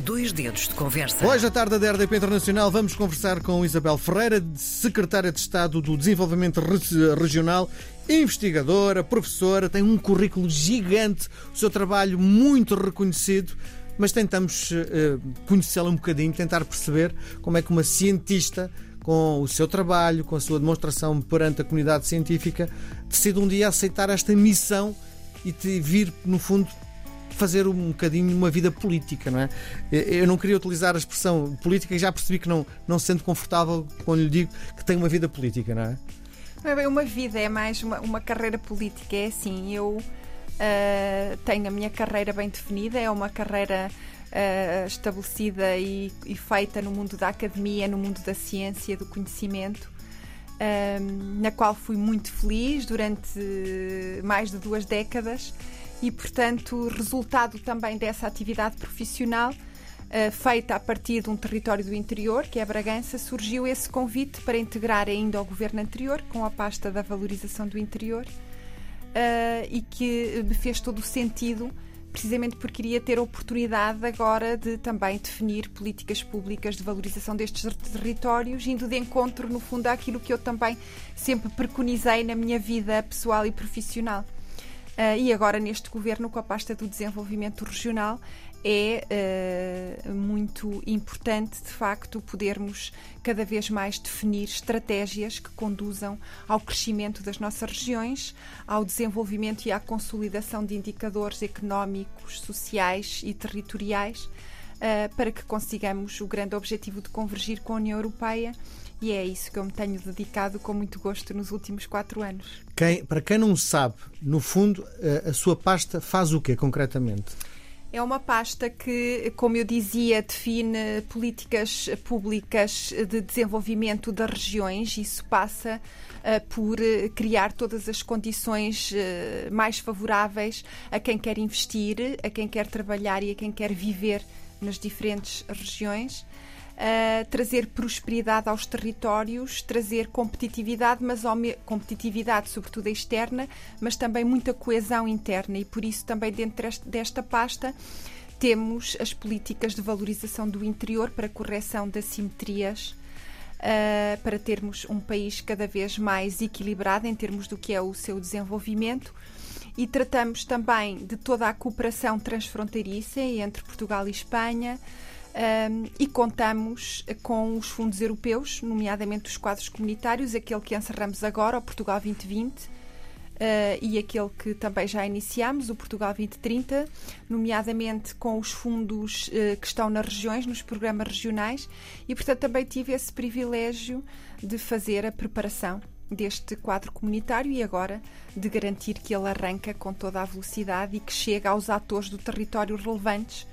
Dois dedos de conversa. Hoje, à tarde da RDP Internacional, vamos conversar com Isabel Ferreira, secretária de Estado do Desenvolvimento Regional, investigadora, professora, tem um currículo gigante, o seu trabalho muito reconhecido. Mas tentamos uh, conhecê-la um bocadinho, tentar perceber como é que uma cientista com o seu trabalho, com a sua demonstração perante a comunidade científica, decide um dia aceitar esta missão e vir, no fundo, fazer um bocadinho uma vida política, não é? Eu não queria utilizar a expressão política e já percebi que não, não se sente confortável quando lhe digo que tem uma vida política, não é? Não é bem uma vida, é mais uma, uma carreira política. É assim, eu uh, tenho a minha carreira bem definida, é uma carreira uh, estabelecida e, e, feita no mundo da academia, no mundo da ciência, do conhecimento. Uh, na qual fui muito feliz durante mais de duas décadas e, portanto, resultado também dessa atividade profissional uh, feita a partir de um território do interior, que é Bragança, surgiu esse convite para integrar ainda ao governo anterior com a pasta da valorização do interior uh, e que me fez todo o sentido precisamente porque queria ter a oportunidade agora de também definir políticas públicas de valorização destes territórios, indo de encontro, no fundo, àquilo que eu também sempre preconizei na minha vida pessoal e profissional. Uh, e agora, neste governo, com a pasta do desenvolvimento regional, é uh, muito importante, de facto, podermos cada vez mais definir estratégias que conduzam ao crescimento das nossas regiões, ao desenvolvimento e à consolidação de indicadores económicos, sociais e territoriais, uh, para que consigamos o grande objetivo de convergir com a União Europeia e é isso que eu me tenho dedicado com muito gosto nos últimos quatro anos. Quem, para quem não sabe, no fundo, a sua pasta faz o quê concretamente? É uma pasta que, como eu dizia, define políticas públicas de desenvolvimento das regiões. Isso passa uh, por criar todas as condições uh, mais favoráveis a quem quer investir, a quem quer trabalhar e a quem quer viver nas diferentes regiões uh, trazer prosperidade aos territórios, trazer competitividade, mas competitividade sobretudo externa, mas também muita coesão interna e por isso também dentro desta pasta temos as políticas de valorização do interior para correção de assimetrias Uh, para termos um país cada vez mais equilibrado em termos do que é o seu desenvolvimento. E tratamos também de toda a cooperação transfronteiriça entre Portugal e Espanha, um, e contamos com os fundos europeus, nomeadamente os quadros comunitários, aquele que encerramos agora, o Portugal 2020, uh, ah, e aquele que também já iniciamos, o Portugal 2030, nomeadamente com os fundos uh, que estão nas regiões, nos programas regionais, e portanto também tive esse privilégio de fazer a preparação deste quadro comunitário e agora de garantir que ele arranca com toda a velocidade e que chega aos atores do território relevantes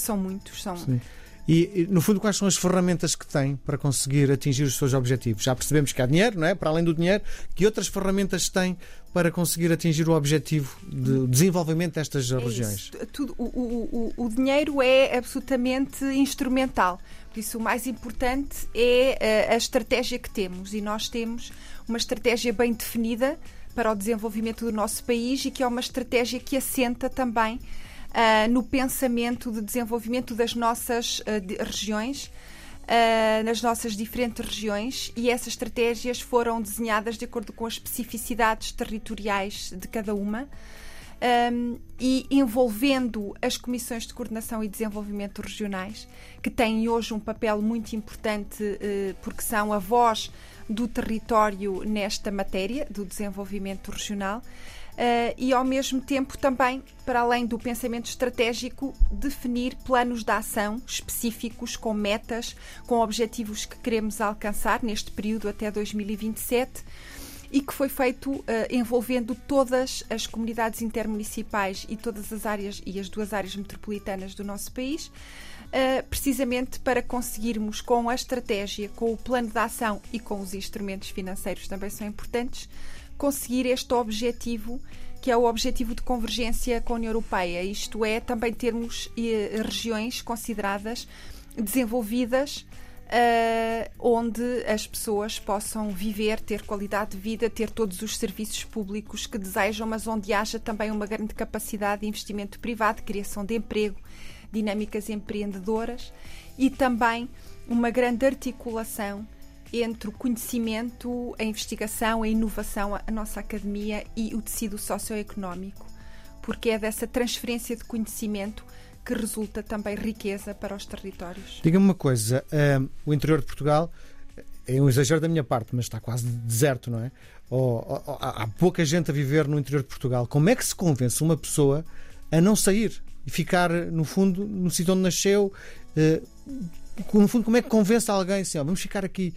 são muitos, são. Sim. E, no fundo, quais são as ferramentas que tem para conseguir atingir os seus objetivos? Já percebemos que há dinheiro, não é? Para além do dinheiro, que outras ferramentas tem para conseguir atingir o objetivo de desenvolvimento destas é regiões? Tudo, o, o, o, o dinheiro é absolutamente instrumental. Por isso, o mais importante é a, eh, a estratégia que temos. E nós temos uma estratégia bem definida para o desenvolvimento do nosso país e que é uma estratégia que assenta também uh, no pensamento de desenvolvimento das nossas uh, de, regiões. Uh, nas nossas diferentes regiões e essas estratégias foram desenhadas de acordo com as especificidades territoriais de cada uma. Um, e envolvendo as comissões de coordenação e desenvolvimento regionais, que têm hoje um papel muito importante uh, porque são a voz do território nesta matéria do desenvolvimento regional. Uh, e ao mesmo tempo também, para além do pensamento estratégico, definir planos de ação específicos com metas, com objetivos que queremos alcançar neste período até 2027 e que foi feito uh, envolvendo todas as comunidades intermunicipais e todas as áreas e as duas áreas metropolitanas do nosso país. Uh, precisamente para conseguirmos, com a estratégia, com o plano de ação e com os instrumentos financeiros também são importantes, conseguir este objetivo que é o objetivo de convergência com a União Europeia, isto é, também termos eh, regiões consideradas desenvolvidas Uh, onde as pessoas possam viver, ter qualidade de vida, ter todos os serviços públicos que desejam, mas onde haja também uma grande capacidade de investimento privado, criação de emprego, dinâmicas empreendedoras e também uma grande articulação entre o conhecimento, a investigação, a inovação, a nossa academia e o tecido socioeconómico, porque é dessa transferência de conhecimento que resulta também riqueza para os territórios. Diga-me uma coisa, uh, o interior de Portugal é um exagero da minha parte, mas está quase deserto, não é? Ou, ou, há pouca gente a viver no interior de Portugal. Como é que se convence uma pessoa a não sair e ficar, no fundo, no sítio onde nasceu? Uh, no fundo, como é que convence alguém assim, ó, vamos ficar aqui?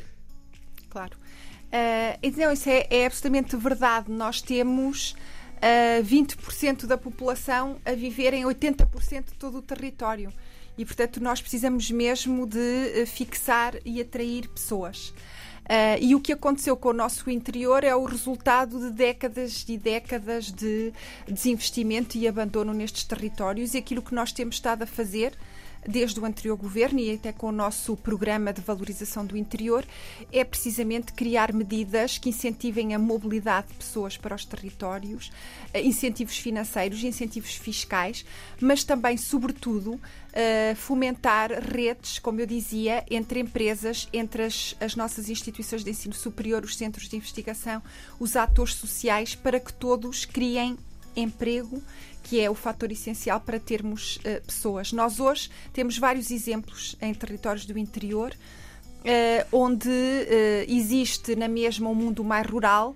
Claro. Uh, então, isso é, é absolutamente verdade. Nós temos uh, 20% da população a viver em 80% de todo o território. E, portanto, nós precisamos mesmo de uh, fixar e atrair pessoas. Uh, e o que aconteceu com o nosso interior é o resultado de décadas e décadas de desinvestimento e abandono nestes territórios e aquilo que nós temos estado a fazer desde o anterior governo e até com o nosso programa de valorização do interior, é precisamente criar medidas que incentivem a mobilidade de pessoas para os territórios, eh, incentivos financeiros, incentivos fiscais, mas também, sobretudo, eh, fomentar redes, como eu dizia, entre empresas, entre as, as nossas instituições de ensino superior, os centros de investigação, os atores sociais, para que todos criem emprego que é o fator essencial para termos uh, pessoas. Nós hoje temos vários exemplos em territórios do interior uh, onde uh, existe na mesma um mundo mais rural,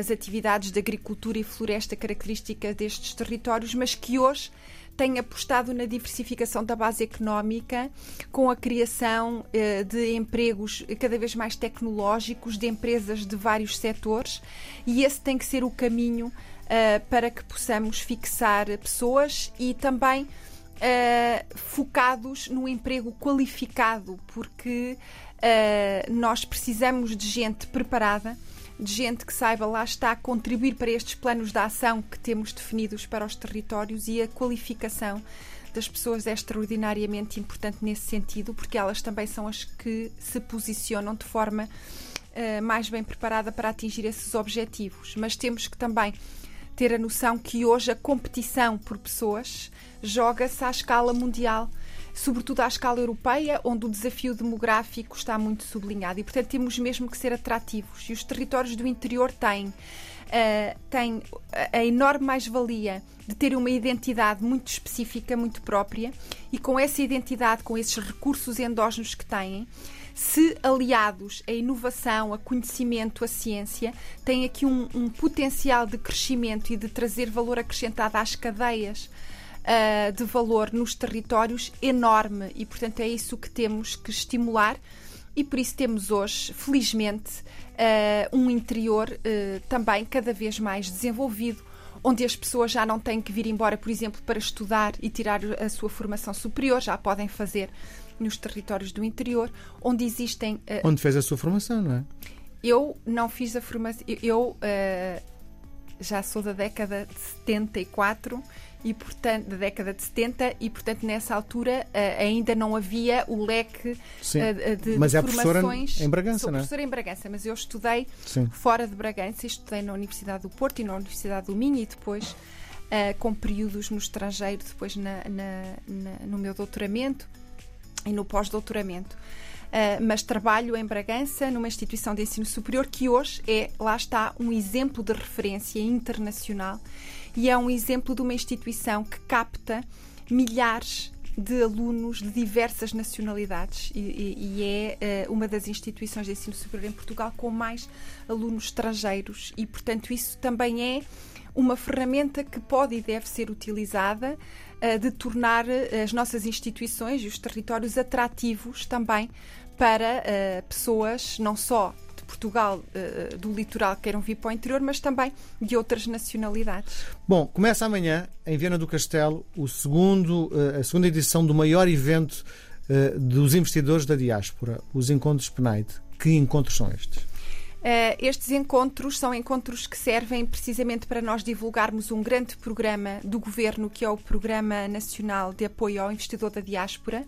as atividades de agricultura e floresta características destes territórios, mas que hoje tem apostado na diversificação da base económica, com a criação de empregos cada vez mais tecnológicos, de empresas de vários setores, e esse tem que ser o caminho uh, para que possamos fixar pessoas e também uh, focados no emprego qualificado, porque uh, nós precisamos de gente preparada, de gente que saiba lá está a contribuir para estes planos de ação que temos definidos para os territórios e a qualificação das pessoas é extraordinariamente importante nesse sentido, porque elas também são as que se posicionam de forma uh, mais bem preparada para atingir esses objetivos. Mas temos que também ter a noção que hoje a competição por pessoas joga-se à escala mundial, sobretudo à escala europeia, onde o desafio demográfico está muito sublinhado e, portanto, temos mesmo que ser atrativos. E os territórios do interior têm. Uh, têm a enorme mais-valia de ter uma identidade muito específica, muito própria, e com essa identidade, com esses recursos endógenos que têm, se aliados à inovação, a conhecimento, a ciência, têm aqui um, um potencial de crescimento e de trazer valor acrescentado às cadeias uh, de valor nos territórios enorme e, portanto, é isso que temos que estimular. E por isso temos hoje, felizmente, uh, um interior uh, também cada vez mais desenvolvido, onde as pessoas já não têm que vir embora, por exemplo, para estudar e tirar a sua formação superior, já podem fazer nos territórios do interior, onde existem. Uh, onde fez a sua formação, não é? Eu não fiz a formação. Eu uh, já sou da década de 74 e portanto da década de 70 e portanto nessa altura uh, ainda não havia o leque uh, de, mas de é formações. em Bragança, Sou não é? professora em Bragança, mas eu estudei Sim. fora de Bragança, estudei na Universidade do Porto e na Universidade do Minho e depois uh, com períodos no estrangeiro, depois na, na, na, no meu doutoramento e no pós-doutoramento. Uh, mas trabalho em Bragança, numa instituição de ensino superior que hoje é, lá está, um exemplo de referência internacional. E é um exemplo de uma instituição que capta milhares de alunos de diversas nacionalidades e, e, e é uh, uma das instituições de ensino superior em Portugal com mais alunos estrangeiros. E, portanto, isso também é uma ferramenta que pode e deve ser utilizada uh, de tornar eh, as nossas instituições e os territórios atrativos também para uh, pessoas não só de Portugal, uh, do litoral, que queiram vir para o interior, mas também de outras nacionalidades. Bom, começa amanhã, em Viana do Castelo, o segundo, a segunda edição do maior evento dos investidores da diáspora, os Encontros PNAID. Que encontros são estes? Uh, estes encontros são encontros que servem precisamente para nós divulgarmos um grande programa do governo, que é o Programa Nacional de Apoio ao Investidor da Diáspora.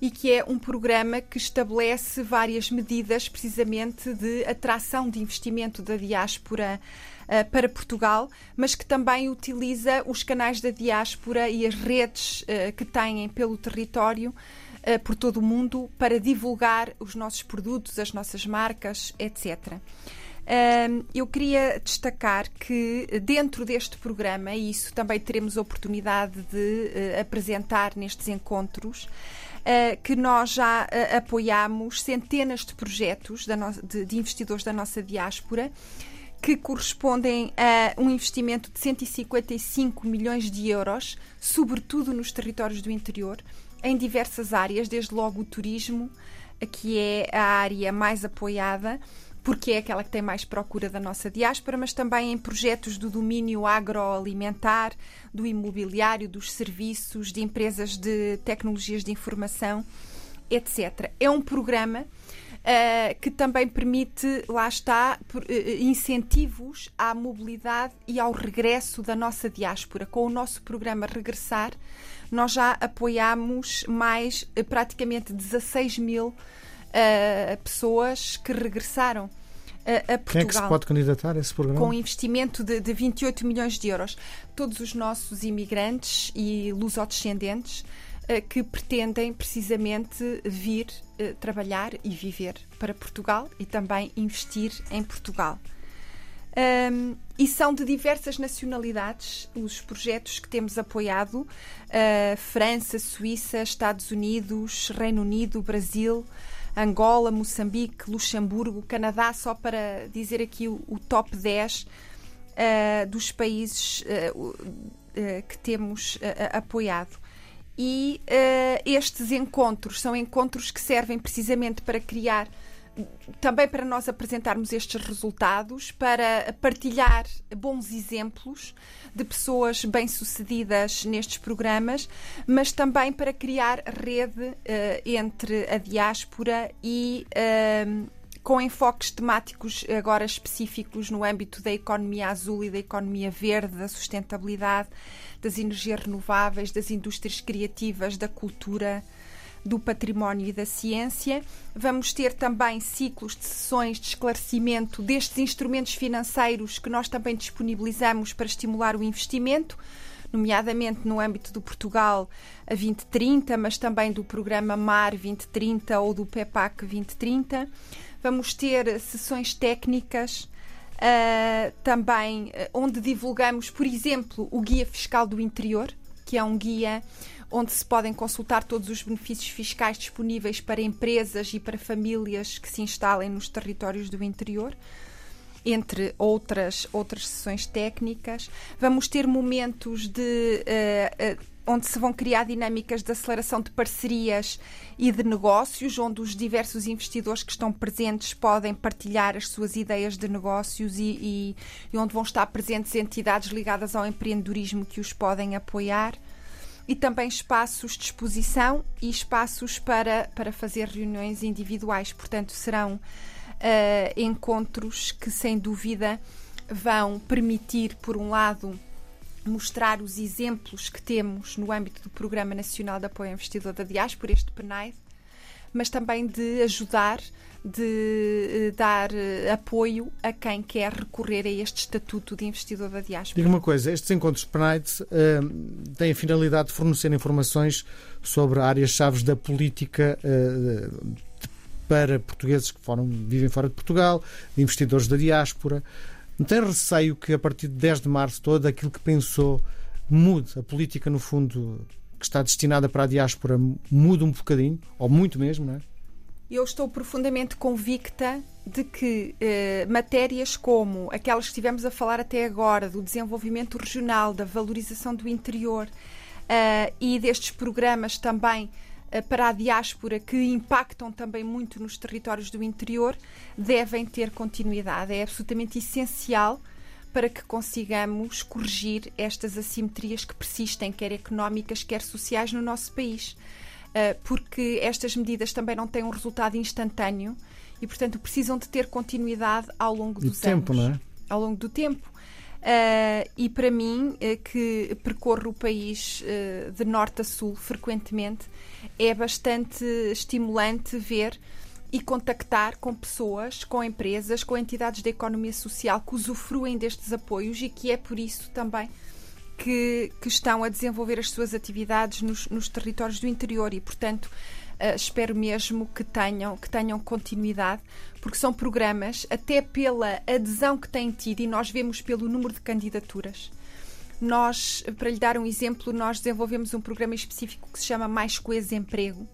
E que é um programa que estabelece várias medidas precisamente de atração de investimento da diáspora uh, para Portugal, mas que também utiliza os canais da diáspora e as redes uh, que têm pelo território uh, por todo o mundo para divulgar os nossos produtos, as nossas marcas, etc. eu queria destacar que dentro deste programa, e isso também teremos oportunidade de apresentar nestes encontros, que nós já uh, apoiamos centenas de projetos de, investidores da nossa diáspora que correspondem a um investimento de 155 milhões de euros, sobretudo nos territórios do interior, em diversas áreas, desde logo o turismo, que é a área mais apoiada, porque é aquela que tem mais procura da nossa diáspora, mas também em projetos do domínio agroalimentar, do imobiliário, dos serviços, de empresas de tecnologias de informação, etc. É um programa Uh, que também permite, lá está, uh, incentivos à mobilidade e ao regresso da nossa diáspora. Com o nosso programa Regressar, nós já apoiamos mais praticamente 16 mil uh, pessoas que regressaram a, a, Portugal. Quem é que se pode candidatar a esse programa? Com investimento de, de 28 milhões de euros. Todos os nossos imigrantes e lusodescendentes uh, que pretendem precisamente vir uh, trabalhar e viver para Portugal e também investir em Portugal. Um, e são de diversas nacionalidades os projetos que temos apoiado: uh, França, Suíça, Estados Unidos, Reino Unido, Brasil. Angola, Moçambique, Luxemburgo, Canadá, só para dizer aqui o, o top 10 uh, eh, dos países uh, que temos apoiado. E estes encontros são encontros que servem precisamente para criar também para nós apresentarmos estes resultados, para partilhar bons exemplos de pessoas bem-sucedidas nestes programas, mas também para criar rede uh, entre a diáspora e. Uh, com enfoques temáticos agora específicos no âmbito da economia azul e da economia verde, da sustentabilidade, das energias renováveis, das indústrias criativas, da cultura, do património e da ciência. Vamos ter também ciclos de sessões de esclarecimento destes instrumentos financeiros que nós também disponibilizamos para estimular o investimento nomeadamente no âmbito do Portugal a 2030, mas também do programa MAR 2030 ou do PEPAC 2030. Vamos ter sessões técnicas uh, também, uh, onde divulgamos, por exemplo, o Guia Fiscal do Interior, que é um guia onde se podem consultar todos os benefícios fiscais disponíveis para empresas e para famílias que se instalem nos territórios do interior entre outras, outras sessões técnicas. Vamos ter momentos de. Uh, uh, onde se vão criar dinâmicas de aceleração de parcerias e de negócios, onde os diversos investidores que estão presentes podem partilhar as suas ideias de negócios e, e, e onde vão estar presentes entidades ligadas ao empreendedorismo que os podem apoiar e também espaços de exposição e espaços para, para fazer reuniões individuais. Portanto, serão uh, encontros que, sem dúvida, vão permitir, por um lado, mostrar os exemplos que temos no âmbito do Programa Nacional de Apoio ao Investidor da Diáspora, este PNAID, mas também de ajudar, de eh, dar eh, apoio a quem quer recorrer a este estatuto de investidor da diáspora. Diga uma coisa, estes encontros PNAIT uh, têm a finalidade de fornecer informações sobre áreas-chave da política uh, para portugueses que foram, vivem fora de Portugal, de investidores da diáspora. Não tem receio que a partir de 10 de março todo aquilo que pensou mude a política, no fundo, que está destinada para a diáspora muda um bocadinho, ou muito mesmo, não é? Eu estou profundamente convicta de que eh, matérias como aquelas que estivemos a falar até agora, do desenvolvimento regional, da valorização do interior eh, e destes programas também eh, para a diáspora que impactam também muito nos territórios do interior, devem ter continuidade. É absolutamente essencial para que consigamos corrigir estas assimetrias que persistem, quer económicas, quer sociais, no nosso país. Ah, porque estas medidas também não têm um resultado instantâneo e, portanto, precisam de ter continuidade ao longo dos tempo, anos. Não é? Ao longo do tempo. Uh, e para mim, uh, que percorro o país uh, de norte a sul frequentemente, é bastante estimulante ver e contactar com pessoas, com empresas, com entidades da economia social que usufruem destes apoios e que é por isso também que, que estão a desenvolver as suas atividades nos, nos territórios do interior e, portanto, Uh, espero mesmo que tenham, que tenham continuidade, porque são programas, até pela adesão que têm tido, e nós vemos pelo número de candidaturas. Nós, para lhe dar um exemplo, nós desenvolvemos um programa específico que se chama Mais Coeso Emprego,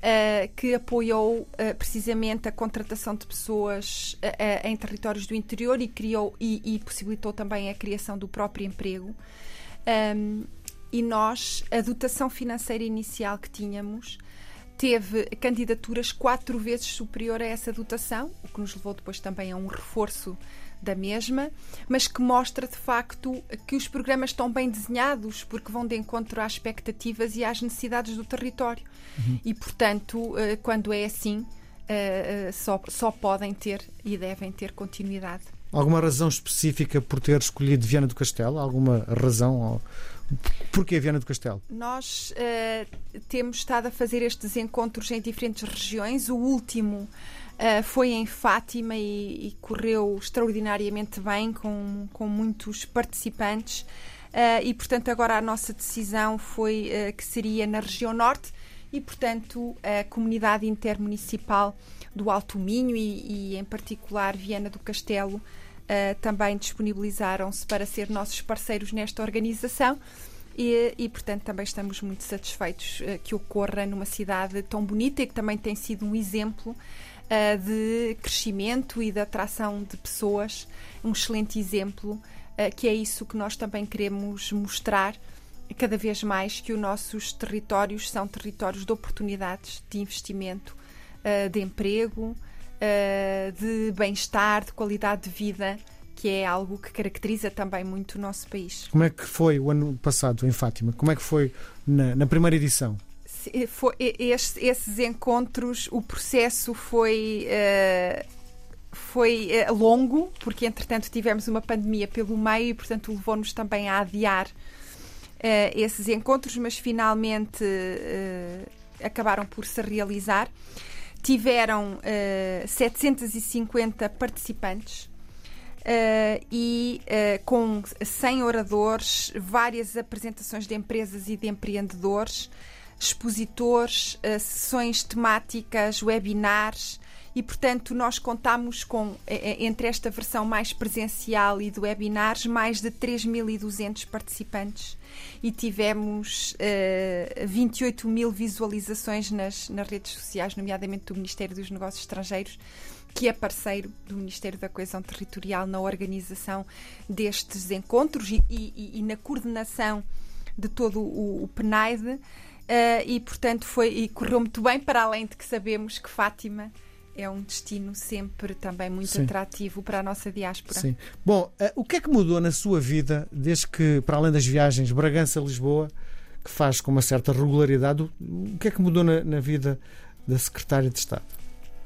uh, que apoiou uh, precisamente a contratação de pessoas em territórios do interior e criou e, e, possibilitou também a criação do próprio emprego. Um, e nós, a dotação financeira inicial que tínhamos, teve candidaturas quatro vezes superior a essa dotação, o que nos levou depois também a um reforço da mesma, mas que mostra de facto que os programas estão bem desenhados porque vão de encontro às expectativas e às necessidades do território. Uhum. E, portanto, eh, quando é assim, eh, eh, só, só podem ter e devem ter continuidade. Alguma razão específica por ter escolhido Viana do Castelo? Alguma razão? Porquê Viana do Castelo? Nós uh, temos estado a fazer estes encontros em diferentes regiões. O último uh, foi em Fátima e, e, correu extraordinariamente bem, com, com muitos participantes. Uh, e, portanto, agora a nossa decisão foi que seria na região norte e, portanto, a comunidade intermunicipal do Alto Minho e, e em particular, Viana do Castelo uh, também disponibilizaram-se para ser nossos parceiros nesta organização. E, e, portanto, também estamos muito satisfeitos uh, que ocorra numa cidade tão bonita e que também tem sido um exemplo uh, de crescimento e de atração de pessoas, um excelente exemplo, uh, que é isso que nós também queremos mostrar cada vez mais que os nossos territórios são territórios de oportunidades de investimento, de emprego, uh, de bem-estar, de qualidade de vida, que é algo que caracteriza também muito o nosso país. Como é que foi o ano passado em Fátima? Como é que foi na, na primeira edição? Eh, foi, estes, esses encontros, o processo foi. Uh, foi longo, porque entretanto tivemos uma pandemia pelo meio e, portanto, levou-nos também a adiar uh, esses encontros, mas finalmente uh, acabaram por se realizar tiveram uh, eh, 750 participantes. Uh, e uh, com 100 oradores, várias apresentações de empresas e de empreendedores, expositores, uh, sessões temáticas, webinars, e, portanto, nós contamos com, entre esta versão mais presencial e do webinars, mais de 3.200 participantes e tivemos uh, 28 mil visualizações nas, nas redes sociais, nomeadamente do Ministério dos Negócios Estrangeiros, que é parceiro do Ministério da Coesão Territorial na organização destes encontros e, e, e na coordenação de todo o, o PNAID. Uh, e portanto foi e correu muito bem para além de que sabemos que Fátima é um destino sempre também muito Sim. atrativo para a nossa diáspora. Sim. Bom, uh, o que é que mudou na sua vida desde que, para além das viagens Bragança-Lisboa, que faz com uma certa regularidade, o que é que mudou na, na vida da Secretária de Estado?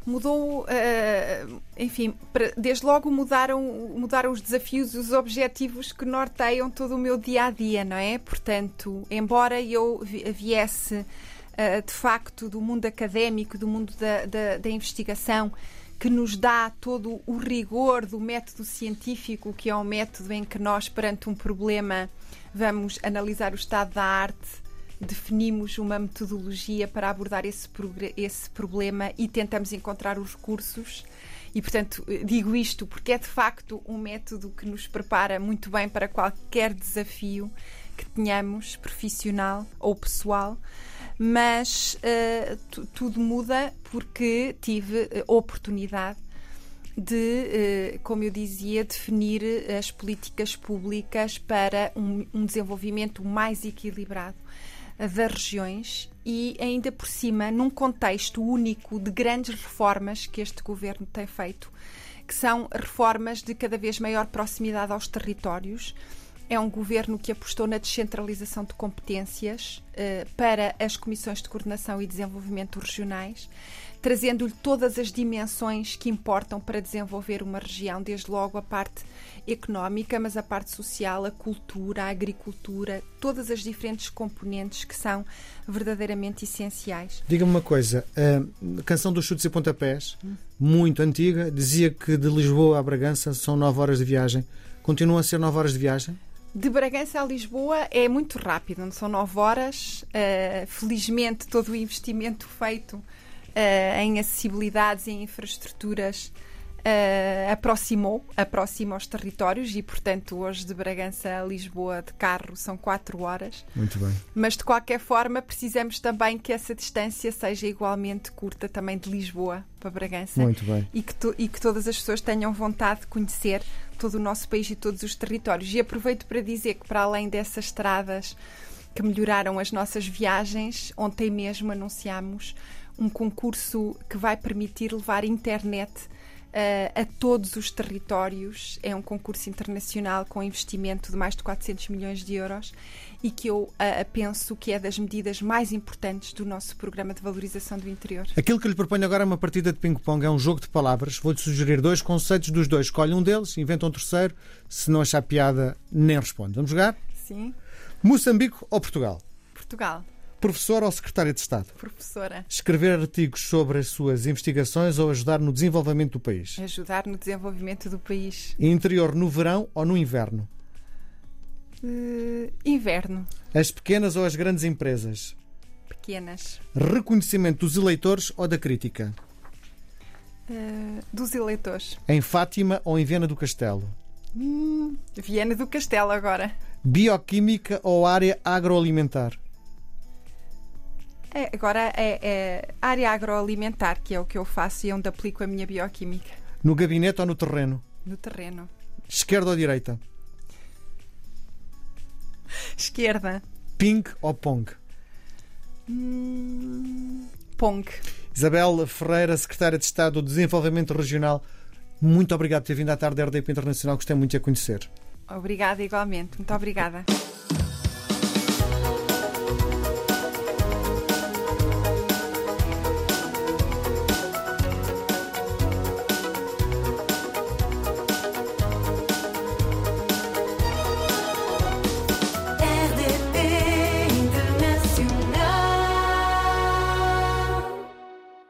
Mudou, uh, enfim, desde logo mudaram, mudaram os desafios e os objetivos que norteiam todo o meu dia a dia, não é? Portanto, embora eu viesse uh, de facto do mundo académico, do mundo da, da, da investigação, que nos dá todo o rigor do método científico, que é um método em que nós, perante um problema, vamos analisar o estado da arte, definimos uma metodologia para abordar esse, esse problema e tentamos encontrar os recursos. E, portanto, digo isto porque é de facto um método que nos prepara muito bem para qualquer desafio que tenhamos, profissional ou pessoal mas uh, tudo muda porque tive a oportunidade de, uh, como eu dizia, definir as políticas públicas para um, um desenvolvimento mais equilibrado das regiões e ainda por cima num contexto único de grandes reformas que este governo tem feito, que são reformas de cada vez maior proximidade aos territórios É um governo que apostou na descentralização de competências uh, para as comissões de coordenação e desenvolvimento regionais, trazendo-lhe todas as dimensões que importam para desenvolver uma região, desde logo a parte económica, mas a parte social, a cultura, a agricultura, todas as diferentes componentes que são verdadeiramente essenciais. Diga-me uma coisa, a canção dos chutes e pontapés, muito antiga, dizia que de Lisboa a Bragança são nove horas de viagem. Continuam a ser nove horas de viagem? De Bragança a Lisboa é muito rápido, não são nove horas. Uh, felizmente, todo o investimento feito uh, em acessibilidades e em infraestruturas uh, aproximou, aproxima os territórios e, portanto, hoje de Bragança a Lisboa de carro são 4 horas. Muito bem. Mas, de qualquer forma, precisamos também que essa distância seja igualmente curta também de Lisboa para Bragança. Muito bem. E que, to, e que todas as pessoas tenham vontade de conhecer todo o nosso país e todos os territórios. E aproveito para dizer que, para além dessas estradas que melhoraram as nossas viagens, ontem mesmo anunciámos um concurso que vai permitir levar internet uh, a todos os territórios. É um concurso internacional com investimento de mais de 400 milhões de euros e que eu uh, penso que é das medidas mais importantes do nosso programa de valorização do interior. Aquilo que lhe proponho agora é uma partida de ping-pong, é um jogo de palavras. Vou-lhe sugerir dois conceitos dos dois. Escolhe um deles, inventa um terceiro. Se não achar piada, nem responde. Vamos jogar? Sim. Moçambique ou Portugal? Portugal. Professora ou secretária de Estado? Professora. Escrever artigos sobre as suas investigações ou ajudar no desenvolvimento do país? Ajudar no desenvolvimento do país. Interior no verão ou no inverno? Uh, inverno. As pequenas ou as grandes empresas? Pequenas. Reconhecimento dos eleitores ou da crítica? Uh, dos eleitores. Em Fátima ou em Viena do Castelo? Hum, Viena do Castelo agora. Bioquímica ou área agroalimentar? É, agora é, é área agroalimentar, que é o que eu faço e é onde aplico a minha bioquímica. No gabinete ou no terreno? No terreno. Esquerda ou direita? Esquerda. Ping ou pong? Hum, pong. Isabel Ferreira, Secretária de Estado do Desenvolvimento Regional, muito obrigado por ter vindo à tarde da RDP Internacional. Gostei muito de a conhecer. Obrigada, igualmente. Muito obrigada.